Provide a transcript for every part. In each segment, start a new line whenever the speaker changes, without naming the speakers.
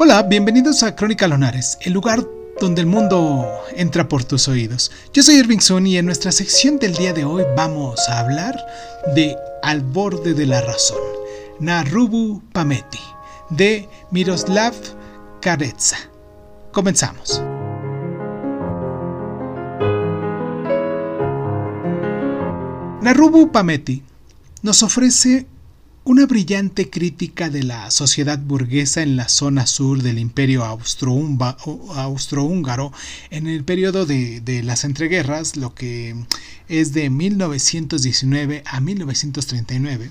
Hola, bienvenidos a Crónica Lonares, el lugar donde el mundo entra por tus oídos. Yo soy Irving Sun y en nuestra sección del día de hoy vamos a hablar de Al borde de la razón, Narubu Pameti, de Miroslav Karetsa. Comenzamos. Narubu Pameti nos ofrece una brillante crítica de la sociedad burguesa en la zona sur del imperio austrohúngaro en el periodo de, las entreguerras, lo que es de 1919 a 1939,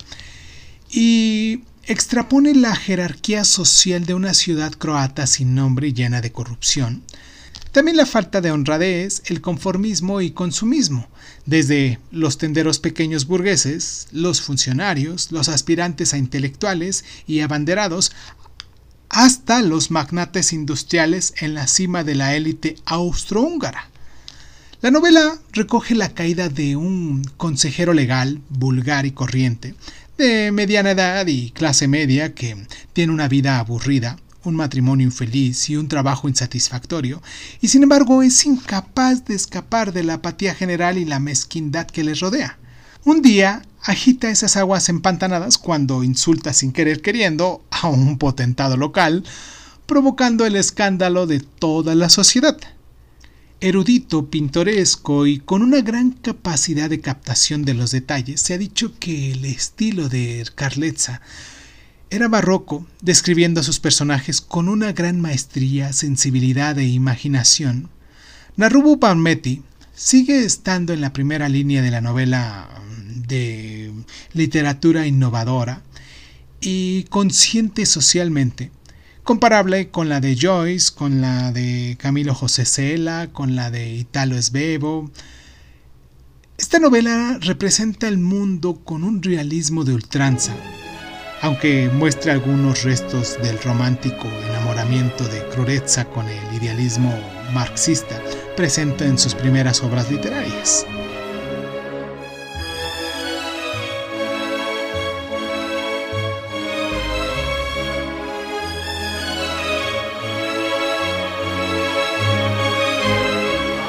y extrapone la jerarquía social de una ciudad croata sin nombre y llena de corrupción, también la falta de honradez, el conformismo y consumismo, desde los tenderos pequeños burgueses, los funcionarios, los aspirantes a intelectuales y abanderados, hasta los magnates industriales en la cima de la élite austrohúngara. La novela recoge la caída de un consejero legal, vulgar y corriente, de mediana edad y clase media que tiene una vida aburrida, un matrimonio infeliz y un trabajo insatisfactorio, y sin embargo es incapaz de escapar de la apatía general y la mezquindad que les rodea. Un día agita esas aguas empantanadas cuando insulta sin querer queriendo a un potentado local, provocando el escándalo de toda la sociedad. Erudito, pintoresco y con una gran capacidad de captación de los detalles, se ha dicho que el estilo de Carletza era barroco, describiendo a sus personajes con una gran maestría, sensibilidad e imaginación. Narubu Palmetti sigue estando en la primera línea de la novela mm, de literatura innovadora y consciente socialmente, comparable con la de Joyce, con la de Camilo José Cela, con la de Italo Svevo. Esta novela representa el mundo con un realismo de ultranza, aunque muestre algunos restos del romántico enamoramiento de Crurezza con el idealismo marxista presente en sus primeras obras literarias.